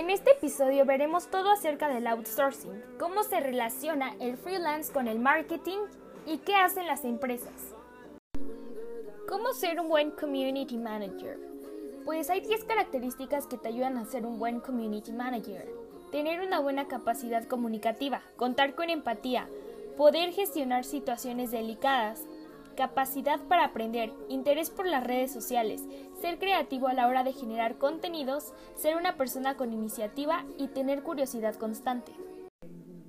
En este episodio veremos todo acerca del outsourcing, cómo se relaciona el freelance con el marketing y qué hacen las empresas. ¿Cómo ser un buen community manager? Pues hay 10 características que te ayudan a ser un buen community manager. Tener una buena capacidad comunicativa, contar con empatía, poder gestionar situaciones delicadas, capacidad para aprender, interés por las redes sociales, ser creativo a la hora de generar contenidos, ser una persona con iniciativa y tener curiosidad constante.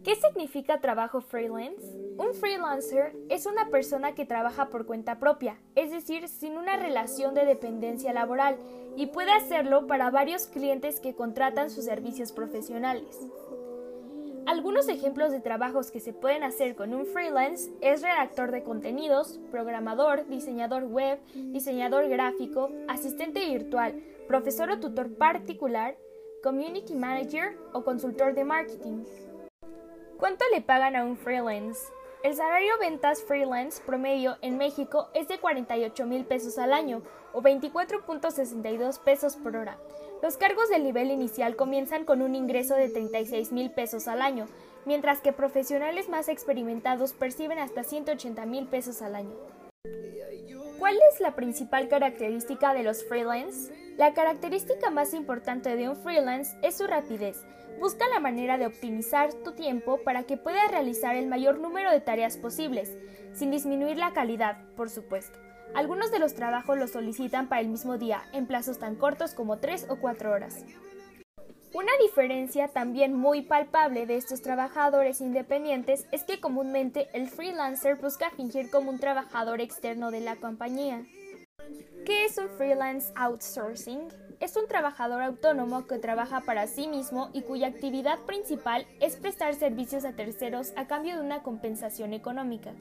¿Qué significa trabajo freelance? Un freelancer es una persona que trabaja por cuenta propia, es decir, sin una relación de dependencia laboral, y puede hacerlo para varios clientes que contratan sus servicios profesionales. Algunos ejemplos de trabajos que se pueden hacer con un freelance es redactor de contenidos, programador, diseñador web, diseñador gráfico, asistente virtual, profesor o tutor particular, community manager o consultor de marketing. ¿Cuánto le pagan a un freelance? El salario ventas freelance promedio en México es de 48 mil pesos al año o 24.62 pesos por hora. Los cargos del nivel inicial comienzan con un ingreso de 36 mil pesos al año, mientras que profesionales más experimentados perciben hasta 180 mil pesos al año. ¿Cuál es la principal característica de los freelance? La característica más importante de un freelance es su rapidez. Busca la manera de optimizar tu tiempo para que puedas realizar el mayor número de tareas posibles, sin disminuir la calidad, por supuesto. Algunos de los trabajos los solicitan para el mismo día, en plazos tan cortos como 3 o 4 horas. Una diferencia también muy palpable de estos trabajadores independientes es que comúnmente el freelancer busca fingir como un trabajador externo de la compañía. ¿Qué es un freelance outsourcing? Es un trabajador autónomo que trabaja para sí mismo y cuya actividad principal es prestar servicios a terceros a cambio de una compensación económica.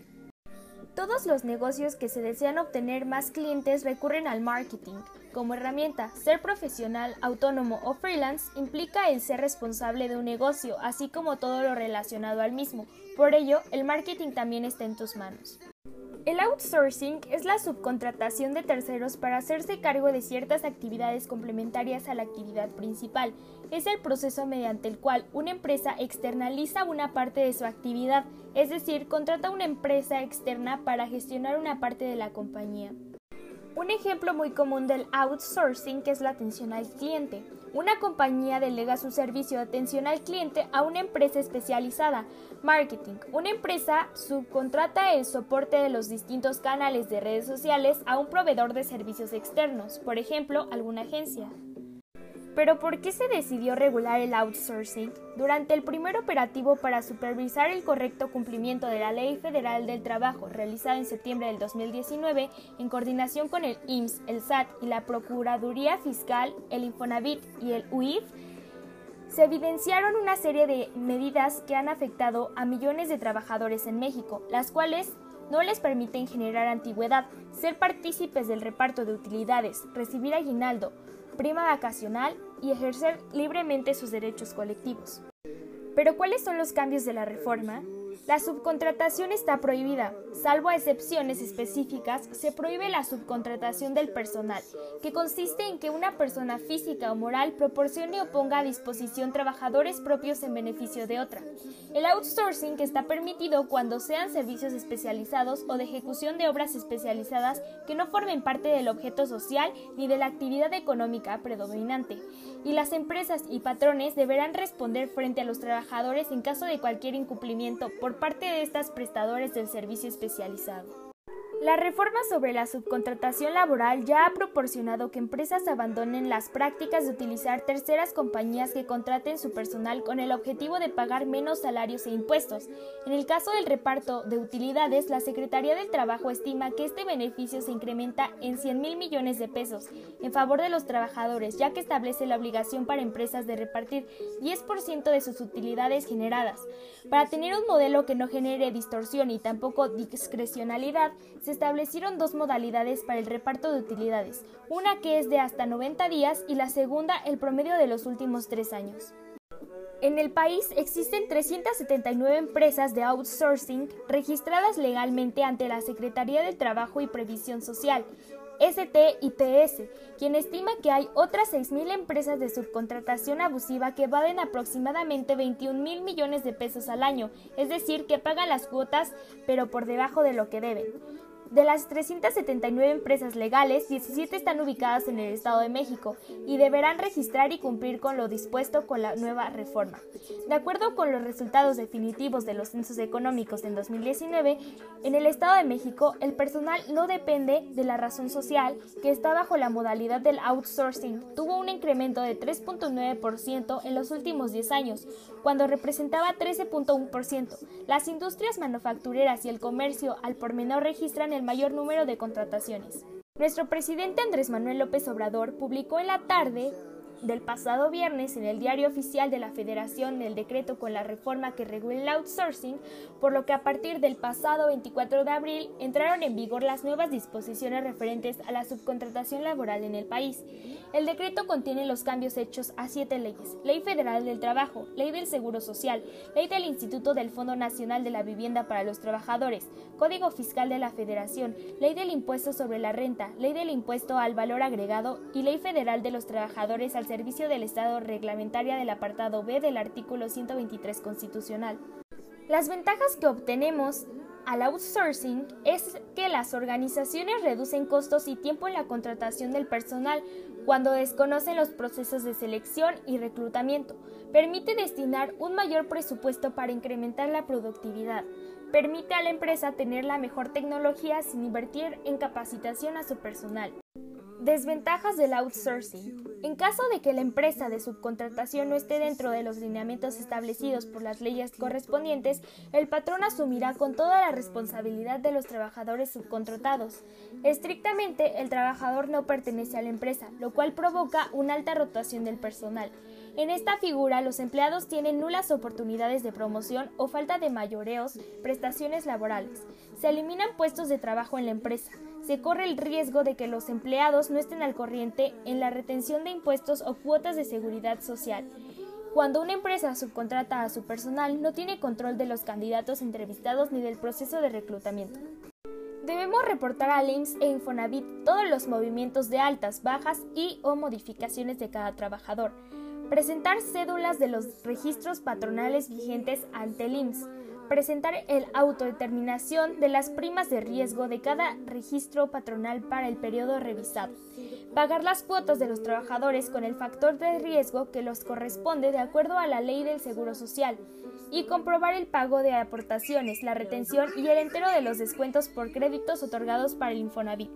Todos los negocios que se desean obtener más clientes recurren al marketing. Como herramienta, ser profesional, autónomo o freelance implica el ser responsable de un negocio, así como todo lo relacionado al mismo. Por ello, el marketing también está en tus manos. El outsourcing es la subcontratación de terceros para hacerse cargo de ciertas actividades complementarias a la actividad principal. Es el proceso mediante el cual una empresa externaliza una parte de su actividad, es decir, contrata una empresa externa para gestionar una parte de la compañía. Un ejemplo muy común del outsourcing es la atención al cliente. Una compañía delega su servicio de atención al cliente a una empresa especializada. Marketing. Una empresa subcontrata el soporte de los distintos canales de redes sociales a un proveedor de servicios externos, por ejemplo, alguna agencia. Pero ¿por qué se decidió regular el outsourcing? Durante el primer operativo para supervisar el correcto cumplimiento de la Ley Federal del Trabajo, realizado en septiembre del 2019, en coordinación con el IMSS, el SAT y la Procuraduría Fiscal, el Infonavit y el UIF, se evidenciaron una serie de medidas que han afectado a millones de trabajadores en México, las cuales no les permiten generar antigüedad, ser partícipes del reparto de utilidades, recibir aguinaldo, prima vacacional y ejercer libremente sus derechos colectivos. Pero ¿cuáles son los cambios de la reforma? La subcontratación está prohibida. Salvo a excepciones específicas, se prohíbe la subcontratación del personal, que consiste en que una persona física o moral proporcione o ponga a disposición trabajadores propios en beneficio de otra. El outsourcing está permitido cuando sean servicios especializados o de ejecución de obras especializadas que no formen parte del objeto social ni de la actividad económica predominante. Y las empresas y patrones deberán responder frente a los trabajadores en caso de cualquier incumplimiento por parte de estas prestadores del servicio especializado. La reforma sobre la subcontratación laboral ya ha proporcionado que empresas abandonen las prácticas de utilizar terceras compañías que contraten su personal con el objetivo de pagar menos salarios e impuestos. En el caso del reparto de utilidades, la Secretaría del Trabajo estima que este beneficio se incrementa en 100 mil millones de pesos en favor de los trabajadores, ya que establece la obligación para empresas de repartir 10% de sus utilidades generadas. Para tener un modelo que no genere distorsión y tampoco discrecionalidad, establecieron dos modalidades para el reparto de utilidades, una que es de hasta 90 días y la segunda el promedio de los últimos tres años. En el país existen 379 empresas de outsourcing registradas legalmente ante la Secretaría del Trabajo y Previsión Social. STIPS, quien estima que hay otras 6.000 empresas de subcontratación abusiva que vaden aproximadamente 21 mil millones de pesos al año, es decir, que pagan las cuotas pero por debajo de lo que deben. De las 379 empresas legales, 17 están ubicadas en el Estado de México y deberán registrar y cumplir con lo dispuesto con la nueva reforma. De acuerdo con los resultados definitivos de los censos económicos en 2019, en el Estado de México el personal no depende de la razón social que está bajo la modalidad del outsourcing. Tuvo un incremento de 3.9% en los últimos 10 años, cuando representaba 13.1%. Las industrias manufactureras y el comercio al por menor registran el mayor número de contrataciones. Nuestro presidente Andrés Manuel López Obrador publicó en la tarde del pasado viernes en el diario oficial de la Federación el decreto con la reforma que regula el outsourcing, por lo que a partir del pasado 24 de abril entraron en vigor las nuevas disposiciones referentes a la subcontratación laboral en el país. El decreto contiene los cambios hechos a siete leyes, Ley Federal del Trabajo, Ley del Seguro Social, Ley del Instituto del Fondo Nacional de la Vivienda para los Trabajadores, Código Fiscal de la Federación, Ley del Impuesto sobre la Renta, Ley del Impuesto al Valor Agregado y Ley Federal de los Trabajadores al servicio del Estado reglamentaria del apartado B del artículo 123 constitucional. Las ventajas que obtenemos al outsourcing es que las organizaciones reducen costos y tiempo en la contratación del personal cuando desconocen los procesos de selección y reclutamiento. Permite destinar un mayor presupuesto para incrementar la productividad. Permite a la empresa tener la mejor tecnología sin invertir en capacitación a su personal. Desventajas del outsourcing. En caso de que la empresa de subcontratación no esté dentro de los lineamientos establecidos por las leyes correspondientes, el patrón asumirá con toda la responsabilidad de los trabajadores subcontratados. Estrictamente, el trabajador no pertenece a la empresa, lo cual provoca una alta rotación del personal. En esta figura, los empleados tienen nulas oportunidades de promoción o falta de mayoreos, prestaciones laborales. Se eliminan puestos de trabajo en la empresa se corre el riesgo de que los empleados no estén al corriente en la retención de impuestos o cuotas de seguridad social. Cuando una empresa subcontrata a su personal, no tiene control de los candidatos entrevistados ni del proceso de reclutamiento. Debemos reportar al IMSS e Infonavit todos los movimientos de altas, bajas y o modificaciones de cada trabajador. Presentar cédulas de los registros patronales vigentes ante el presentar el autodeterminación de las primas de riesgo de cada registro patronal para el periodo revisado, pagar las cuotas de los trabajadores con el factor de riesgo que los corresponde de acuerdo a la ley del Seguro Social, y comprobar el pago de aportaciones, la retención y el entero de los descuentos por créditos otorgados para el Infonavit.